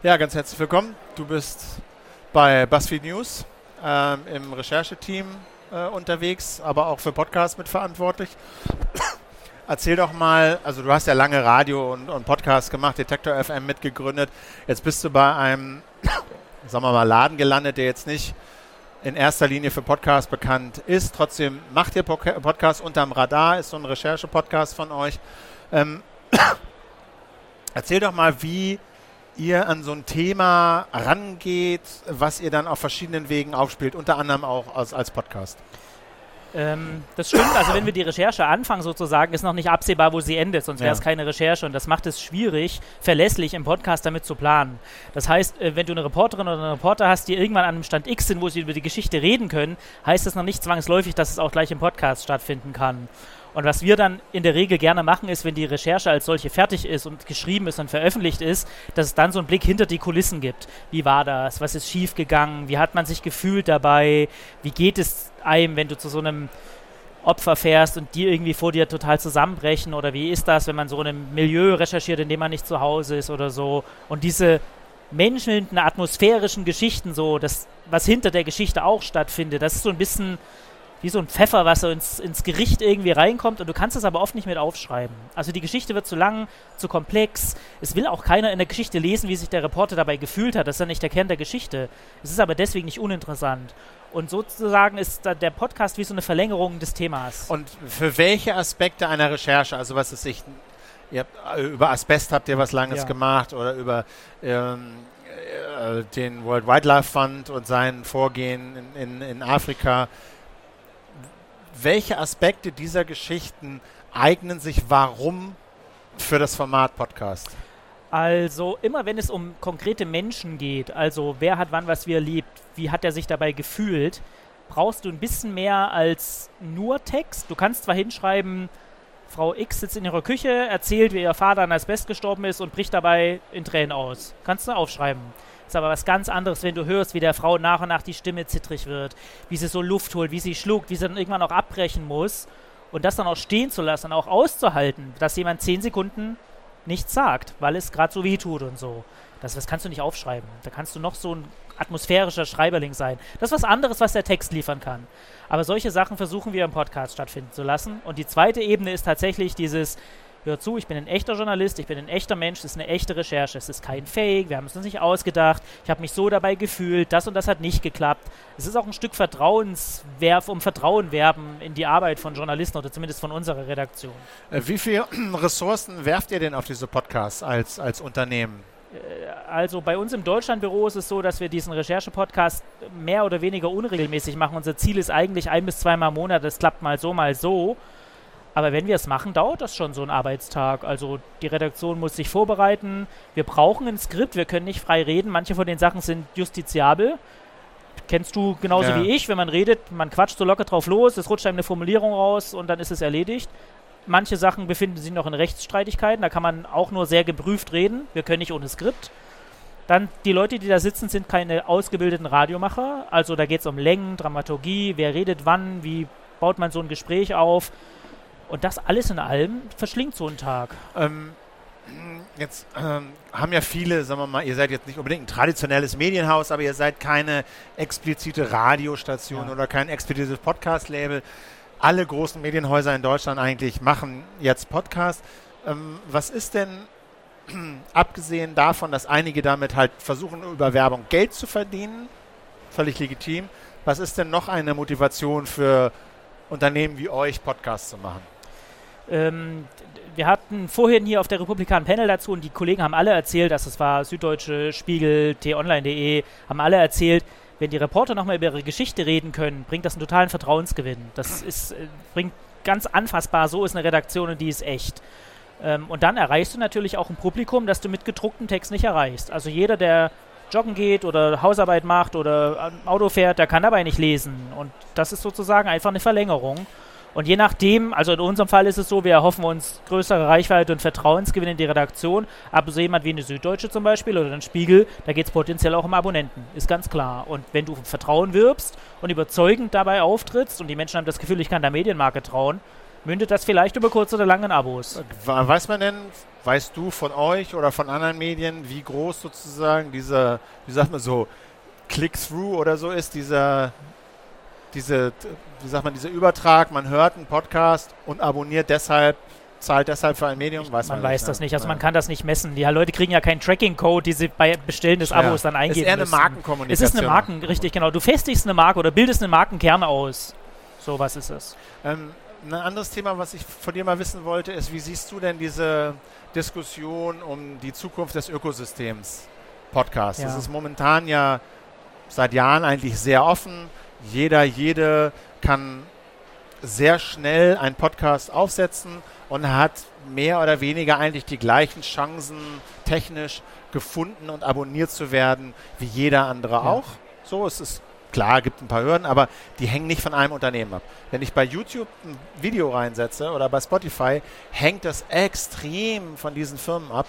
Ja, ganz herzlich willkommen. Du bist bei BuzzFeed News ähm, im Rechercheteam äh, unterwegs, aber auch für Podcasts mitverantwortlich. Erzähl doch mal, also du hast ja lange Radio und, und Podcast gemacht, Detektor FM mitgegründet. Jetzt bist du bei einem, sagen wir mal, Laden gelandet, der jetzt nicht in erster Linie für Podcasts bekannt ist. Trotzdem macht ihr Podcast unterm Radar, ist so ein Recherche-Podcast von euch. Ähm, erzähl doch mal, wie ihr an so ein Thema rangeht, was ihr dann auf verschiedenen Wegen aufspielt, unter anderem auch als, als Podcast. Ähm, das stimmt, also wenn wir die Recherche anfangen sozusagen, ist noch nicht absehbar, wo sie endet, sonst wäre es ja. keine Recherche und das macht es schwierig, verlässlich im Podcast damit zu planen. Das heißt, äh, wenn du eine Reporterin oder einen Reporter hast, die irgendwann an einem Stand X sind, wo sie über die Geschichte reden können, heißt das noch nicht zwangsläufig, dass es auch gleich im Podcast stattfinden kann. Und was wir dann in der Regel gerne machen, ist, wenn die Recherche als solche fertig ist und geschrieben ist und veröffentlicht ist, dass es dann so einen Blick hinter die Kulissen gibt. Wie war das? Was ist schiefgegangen? Wie hat man sich gefühlt dabei? Wie geht es einem, wenn du zu so einem Opfer fährst und die irgendwie vor dir total zusammenbrechen? Oder wie ist das, wenn man so in einem Milieu recherchiert, in dem man nicht zu Hause ist oder so? Und diese menschelnden, atmosphärischen Geschichten, so das, was hinter der Geschichte auch stattfindet, das ist so ein bisschen wie so ein Pfeffer, was so ins, ins Gericht irgendwie reinkommt und du kannst es aber oft nicht mit aufschreiben. Also die Geschichte wird zu lang, zu komplex. Es will auch keiner in der Geschichte lesen, wie sich der Reporter dabei gefühlt hat. Das ist ja nicht der Kern der Geschichte. Es ist aber deswegen nicht uninteressant. Und sozusagen ist der Podcast wie so eine Verlängerung des Themas. Und für welche Aspekte einer Recherche, also was ist sich, habt, äh, über Asbest habt ihr was Langes ja. gemacht oder über ähm, äh, den World Wildlife Fund und sein Vorgehen in, in, in Afrika welche Aspekte dieser Geschichten eignen sich warum für das Format Podcast? Also immer wenn es um konkrete Menschen geht, also wer hat wann was wie erlebt, wie hat er sich dabei gefühlt, brauchst du ein bisschen mehr als nur Text. Du kannst zwar hinschreiben, Frau X sitzt in ihrer Küche, erzählt, wie ihr Vater an Asbest gestorben ist und bricht dabei in Tränen aus. Kannst du aufschreiben. Ist aber was ganz anderes, wenn du hörst, wie der Frau nach und nach die Stimme zittrig wird, wie sie so Luft holt, wie sie schluckt, wie sie dann irgendwann auch abbrechen muss. Und das dann auch stehen zu lassen, auch auszuhalten, dass jemand zehn Sekunden nichts sagt, weil es gerade so weh tut und so. Das, das kannst du nicht aufschreiben. Da kannst du noch so ein atmosphärischer Schreiberling sein. Das ist was anderes, was der Text liefern kann. Aber solche Sachen versuchen wir im Podcast stattfinden zu lassen. Und die zweite Ebene ist tatsächlich dieses, hör zu, ich bin ein echter Journalist, ich bin ein echter Mensch, das ist eine echte Recherche, es ist kein Fake, wir haben es uns nicht ausgedacht, ich habe mich so dabei gefühlt, das und das hat nicht geklappt. Es ist auch ein Stück Vertrauenswerf, um Vertrauen werben in die Arbeit von Journalisten oder zumindest von unserer Redaktion. Äh, wie viele Ressourcen werft ihr denn auf diese Podcasts als, als Unternehmen? Äh, also bei uns im Deutschlandbüro ist es so, dass wir diesen Recherche-Podcast mehr oder weniger unregelmäßig machen. Unser Ziel ist eigentlich ein bis zweimal im Monat. Das klappt mal so, mal so. Aber wenn wir es machen, dauert das schon so ein Arbeitstag. Also die Redaktion muss sich vorbereiten. Wir brauchen ein Skript, wir können nicht frei reden. Manche von den Sachen sind justiziabel. Kennst du genauso ja. wie ich, wenn man redet, man quatscht so locker drauf los, es rutscht einem eine Formulierung raus und dann ist es erledigt. Manche Sachen befinden sich noch in Rechtsstreitigkeiten, da kann man auch nur sehr geprüft reden. Wir können nicht ohne Skript. Dann die Leute, die da sitzen, sind keine ausgebildeten Radiomacher. Also da geht es um Längen, Dramaturgie, wer redet wann, wie baut man so ein Gespräch auf. Und das alles in allem verschlingt so einen Tag. Ähm, jetzt ähm, haben ja viele, sagen wir mal, ihr seid jetzt nicht unbedingt ein traditionelles Medienhaus, aber ihr seid keine explizite Radiostation ja. oder kein explizites Podcast-Label. Alle großen Medienhäuser in Deutschland eigentlich machen jetzt Podcast. Ähm, was ist denn, abgesehen davon, dass einige damit halt versuchen, über Werbung Geld zu verdienen, völlig legitim, was ist denn noch eine Motivation für Unternehmen wie euch, Podcasts zu machen? Ähm, wir hatten vorhin hier auf der Republik ein Panel dazu und die Kollegen haben alle erzählt, dass es war Süddeutsche, Spiegel, t-online.de, haben alle erzählt, wenn die Reporter nochmal über ihre Geschichte reden können, bringt das einen totalen Vertrauensgewinn. Das ist, äh, bringt ganz anfassbar, so ist eine Redaktion und die ist echt. Ähm, und dann erreichst du natürlich auch ein Publikum, das du mit gedrucktem Text nicht erreichst. Also jeder, der joggen geht oder Hausarbeit macht oder Auto fährt, der kann dabei nicht lesen. Und das ist sozusagen einfach eine Verlängerung. Und je nachdem, also in unserem Fall ist es so, wir erhoffen uns größere Reichweite und Vertrauensgewinn in die Redaktion. Aber so jemand wie eine Süddeutsche zum Beispiel oder ein Spiegel, da geht es potenziell auch um Abonnenten, ist ganz klar. Und wenn du Vertrauen wirbst und überzeugend dabei auftrittst und die Menschen haben das Gefühl, ich kann der Medienmarke trauen, mündet das vielleicht über kurz oder lang in Abos. Weiß man denn, weißt du von euch oder von anderen Medien, wie groß sozusagen dieser, wie sagt man so, Click-Through oder so ist, dieser, diese, wie sagt man, dieser Übertrag, man hört einen Podcast und abonniert deshalb zahlt deshalb für ein Medium? Weiß man, man weiß nicht, das nicht. Also man kann das nicht messen. Die Leute kriegen ja keinen Tracking-Code, die sie bei Bestellen des Abos ja. dann eingeben Es ist eher müssen. eine Markenkommunikation. Es ist eine Marken, richtig, genau. Du festigst eine Marke oder bildest einen Markenkern aus. So was ist es. Ähm, ein anderes Thema, was ich von dir mal wissen wollte, ist, wie siehst du denn diese Diskussion um die Zukunft des Ökosystems Podcast? Ja. Das ist momentan ja seit Jahren eigentlich sehr offen. Jeder, jede kann sehr schnell einen Podcast aufsetzen und hat mehr oder weniger eigentlich die gleichen Chancen technisch gefunden und abonniert zu werden wie jeder andere ja. auch. So, es ist klar, gibt ein paar Hürden, aber die hängen nicht von einem Unternehmen ab. Wenn ich bei YouTube ein Video reinsetze oder bei Spotify, hängt das extrem von diesen Firmen ab.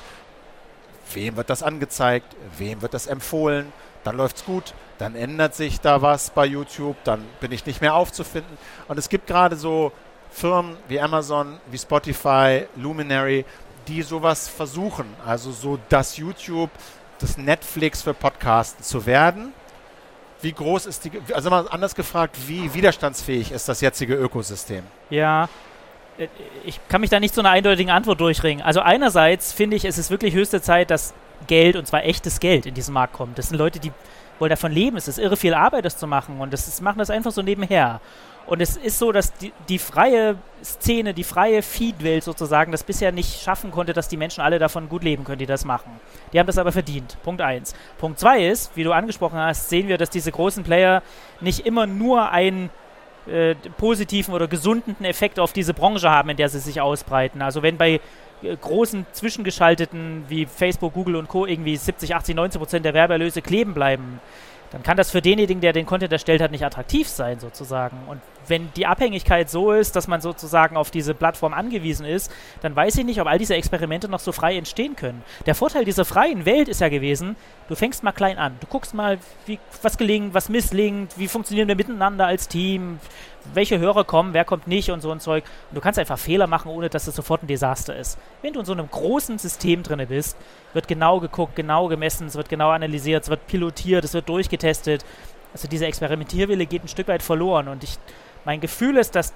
Wem wird das angezeigt? Wem wird das empfohlen? Dann läuft es gut, dann ändert sich da was bei YouTube, dann bin ich nicht mehr aufzufinden. Und es gibt gerade so Firmen wie Amazon, wie Spotify, Luminary, die sowas versuchen. Also so das YouTube, das Netflix für Podcasten zu werden. Wie groß ist die, also mal anders gefragt, wie widerstandsfähig ist das jetzige Ökosystem? Ja, äh, ich kann mich da nicht zu einer eindeutigen Antwort durchringen. Also einerseits finde ich, es ist wirklich höchste Zeit, dass Geld, und zwar echtes Geld, in diesen Markt kommt. Das sind Leute, die wollen davon leben. Es ist irre viel Arbeit, das zu machen. Und das ist, machen das einfach so nebenher. Und es ist so, dass die, die freie Szene, die freie Feed-Welt sozusagen, das bisher nicht schaffen konnte, dass die Menschen alle davon gut leben können, die das machen. Die haben das aber verdient. Punkt eins. Punkt zwei ist, wie du angesprochen hast, sehen wir, dass diese großen Player nicht immer nur einen äh, positiven oder gesunden Effekt auf diese Branche haben, in der sie sich ausbreiten. Also wenn bei großen Zwischengeschalteten wie Facebook, Google und Co. irgendwie 70, 80, 90 Prozent der Werbeerlöse kleben bleiben, dann kann das für denjenigen, der den Content erstellt hat, nicht attraktiv sein, sozusagen. Und wenn die Abhängigkeit so ist, dass man sozusagen auf diese Plattform angewiesen ist, dann weiß ich nicht, ob all diese Experimente noch so frei entstehen können. Der Vorteil dieser freien Welt ist ja gewesen, du fängst mal klein an. Du guckst mal, wie, was gelingt, was misslingt, wie funktionieren wir miteinander als Team, welche Hörer kommen, wer kommt nicht und so ein Zeug. Und du kannst einfach Fehler machen, ohne dass es sofort ein Desaster ist. Wenn du in so einem großen System drin bist, wird genau geguckt, genau gemessen, es wird genau analysiert, es wird pilotiert, es wird durchgetestet. Also diese Experimentierwille geht ein Stück weit verloren und ich mein Gefühl ist, dass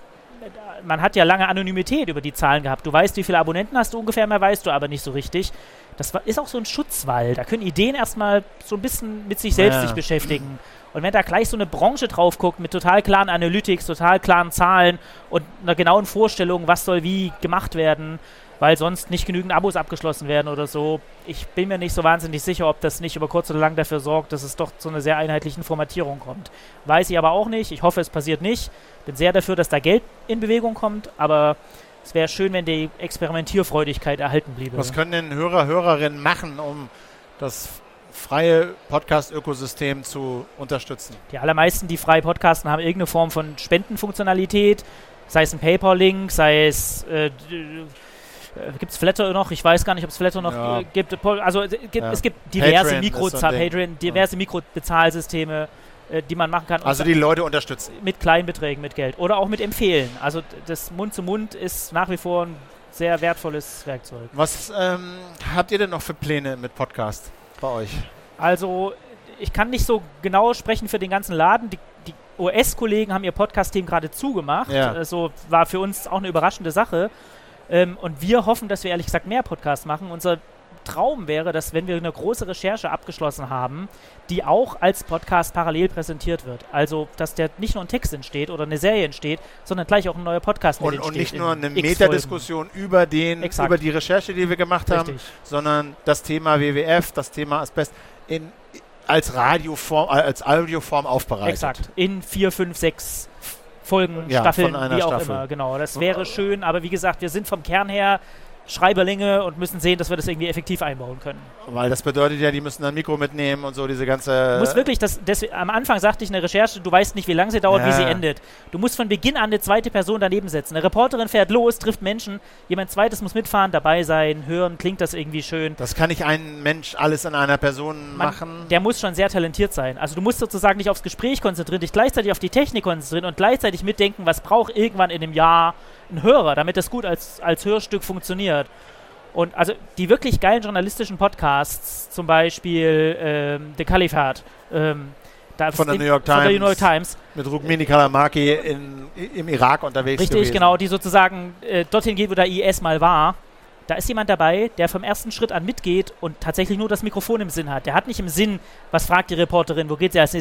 man hat ja lange Anonymität über die Zahlen gehabt. Du weißt, wie viele Abonnenten hast du ungefähr, mehr weißt du aber nicht so richtig. Das ist auch so ein Schutzwall. Da können Ideen erstmal so ein bisschen mit sich selbst ja. sich beschäftigen. Und wenn da gleich so eine Branche drauf guckt mit total klaren Analytics, total klaren Zahlen und einer genauen Vorstellung, was soll wie gemacht werden, weil sonst nicht genügend Abos abgeschlossen werden oder so. Ich bin mir nicht so wahnsinnig sicher, ob das nicht über kurz oder lang dafür sorgt, dass es doch zu einer sehr einheitlichen Formatierung kommt. Weiß ich aber auch nicht. Ich hoffe, es passiert nicht. Bin sehr dafür, dass da Geld in Bewegung kommt, aber es wäre schön, wenn die Experimentierfreudigkeit erhalten bliebe. Was können denn Hörer, Hörerinnen machen, um das freie Podcast-Ökosystem zu unterstützen? Die allermeisten, die frei podcasten, haben irgendeine Form von Spendenfunktionalität, sei es ein PayPal-Link, sei es äh, gibt es Flatter noch? Ich weiß gar nicht, ob es Flatter noch ja. äh, gibt. Also äh, gibt, ja. es gibt diverse Mikro so Patreon, diverse ja. Mikrobezahlsysteme, äh, die man machen kann. Also die Leute unterstützen. Mit kleinen Beträgen, mit Geld. Oder auch mit Empfehlen. Also das Mund zu Mund ist nach wie vor ein sehr wertvolles Werkzeug. Was ähm, habt ihr denn noch für Pläne mit Podcast bei euch? Also ich kann nicht so genau sprechen für den ganzen Laden. Die, die OS-Kollegen haben ihr Podcast-Team gerade zugemacht. Ja. Also war für uns auch eine überraschende Sache. Ähm, und wir hoffen, dass wir ehrlich gesagt mehr Podcasts machen. Unser Traum wäre, dass wenn wir eine große Recherche abgeschlossen haben, die auch als Podcast parallel präsentiert wird. Also, dass der nicht nur ein Text entsteht oder eine Serie entsteht, sondern gleich auch ein neuer Podcast und, entsteht. Und nicht nur eine Metadiskussion über, den, über die Recherche, die wir gemacht haben, Richtig. sondern das Thema WWF, das Thema Asbest in, als Radioform, als Audioform aufbereitet. Exakt. In vier, fünf, sechs Folgen, ja, Staffeln, wie auch Staffel. immer. Genau, das wäre schön, aber wie gesagt, wir sind vom Kern her Schreiberlinge und müssen sehen, dass wir das irgendwie effektiv einbauen können. Weil das bedeutet ja, die müssen ein Mikro mitnehmen und so diese ganze. Du musst wirklich, das, das, am Anfang sagte ich in der Recherche, du weißt nicht, wie lange sie dauert, ja. wie sie endet. Du musst von Beginn an eine zweite Person daneben setzen. Eine Reporterin fährt los, trifft Menschen, jemand zweites muss mitfahren, dabei sein, hören, klingt das irgendwie schön. Das kann nicht ein Mensch alles in einer Person Man, machen. Der muss schon sehr talentiert sein. Also du musst sozusagen nicht aufs Gespräch konzentrieren, dich gleichzeitig auf die Technik konzentrieren und gleichzeitig mitdenken, was braucht irgendwann in einem Jahr einen Hörer, damit das gut als, als Hörstück funktioniert. Und also die wirklich geilen journalistischen Podcasts, zum Beispiel ähm, The Califat, ähm, von der, New York Times, von der New York Times. Mit Rukmini Kalamaki in, im Irak unterwegs Richtig, gewesen. genau, die sozusagen äh, dorthin geht, wo der IS mal war. Da ist jemand dabei, der vom ersten Schritt an mitgeht und tatsächlich nur das Mikrofon im Sinn hat. Der hat nicht im Sinn, was fragt die Reporterin, wo geht sie? Also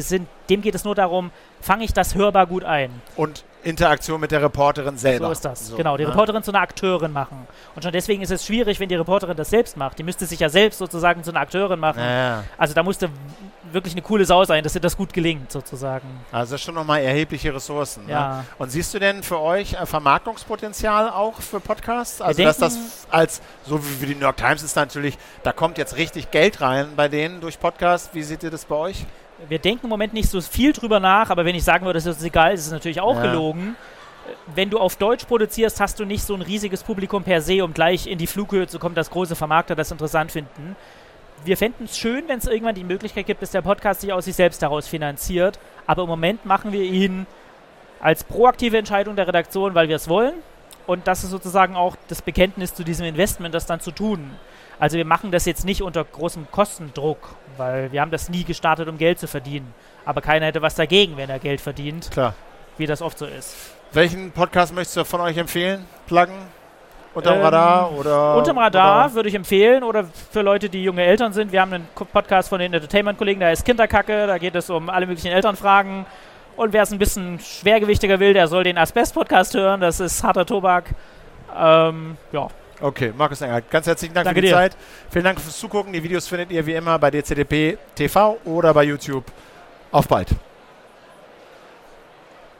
dem geht es nur darum, fange ich das hörbar gut ein. Und Interaktion mit der Reporterin selber. So ist das. So, genau, die ne? Reporterin zu einer Akteurin machen. Und schon deswegen ist es schwierig, wenn die Reporterin das selbst macht. Die müsste sich ja selbst sozusagen zu einer Akteurin machen. Ja. Also da musste wirklich eine coole Sau sein, dass ihr das gut gelingt, sozusagen. Also das ist schon nochmal erhebliche Ressourcen. Ne? Ja. Ne? Und siehst du denn für euch äh, Vermarktungspotenzial auch für Podcasts? Also dass das als, so wie die New York Times ist natürlich, da kommt jetzt richtig Geld rein bei denen durch Podcasts. Wie seht ihr das bei euch? Wir denken im Moment nicht so viel drüber nach, aber wenn ich sagen würde, das ist egal, ist es natürlich auch ja. gelogen. Wenn du auf Deutsch produzierst, hast du nicht so ein riesiges Publikum per se, um gleich in die Flughöhe zu kommen, dass große Vermarkter das interessant finden. Wir fänden es schön, wenn es irgendwann die Möglichkeit gibt, dass der Podcast sich aus sich selbst daraus finanziert. Aber im Moment machen wir ihn als proaktive Entscheidung der Redaktion, weil wir es wollen. Und das ist sozusagen auch das Bekenntnis zu diesem Investment, das dann zu tun. Also wir machen das jetzt nicht unter großem Kostendruck, weil wir haben das nie gestartet, um Geld zu verdienen. Aber keiner hätte was dagegen, wenn er Geld verdient. Klar. Wie das oft so ist. Welchen Podcast möchtest du von euch empfehlen? Pluggen? Unterm ähm, Radar oder? Unterm Radar oder? würde ich empfehlen oder für Leute, die junge Eltern sind. Wir haben einen Podcast von den Entertainment-Kollegen, der heißt Kinderkacke. Da geht es um alle möglichen Elternfragen. Und wer es ein bisschen schwergewichtiger will, der soll den Asbest-Podcast hören. Das ist harter Tobak. Ähm, ja. Okay, Markus Enger, ganz herzlichen Dank Danke für die dir. Zeit. Vielen Dank fürs Zugucken. Die Videos findet ihr wie immer bei DCDP TV oder bei YouTube. Auf bald.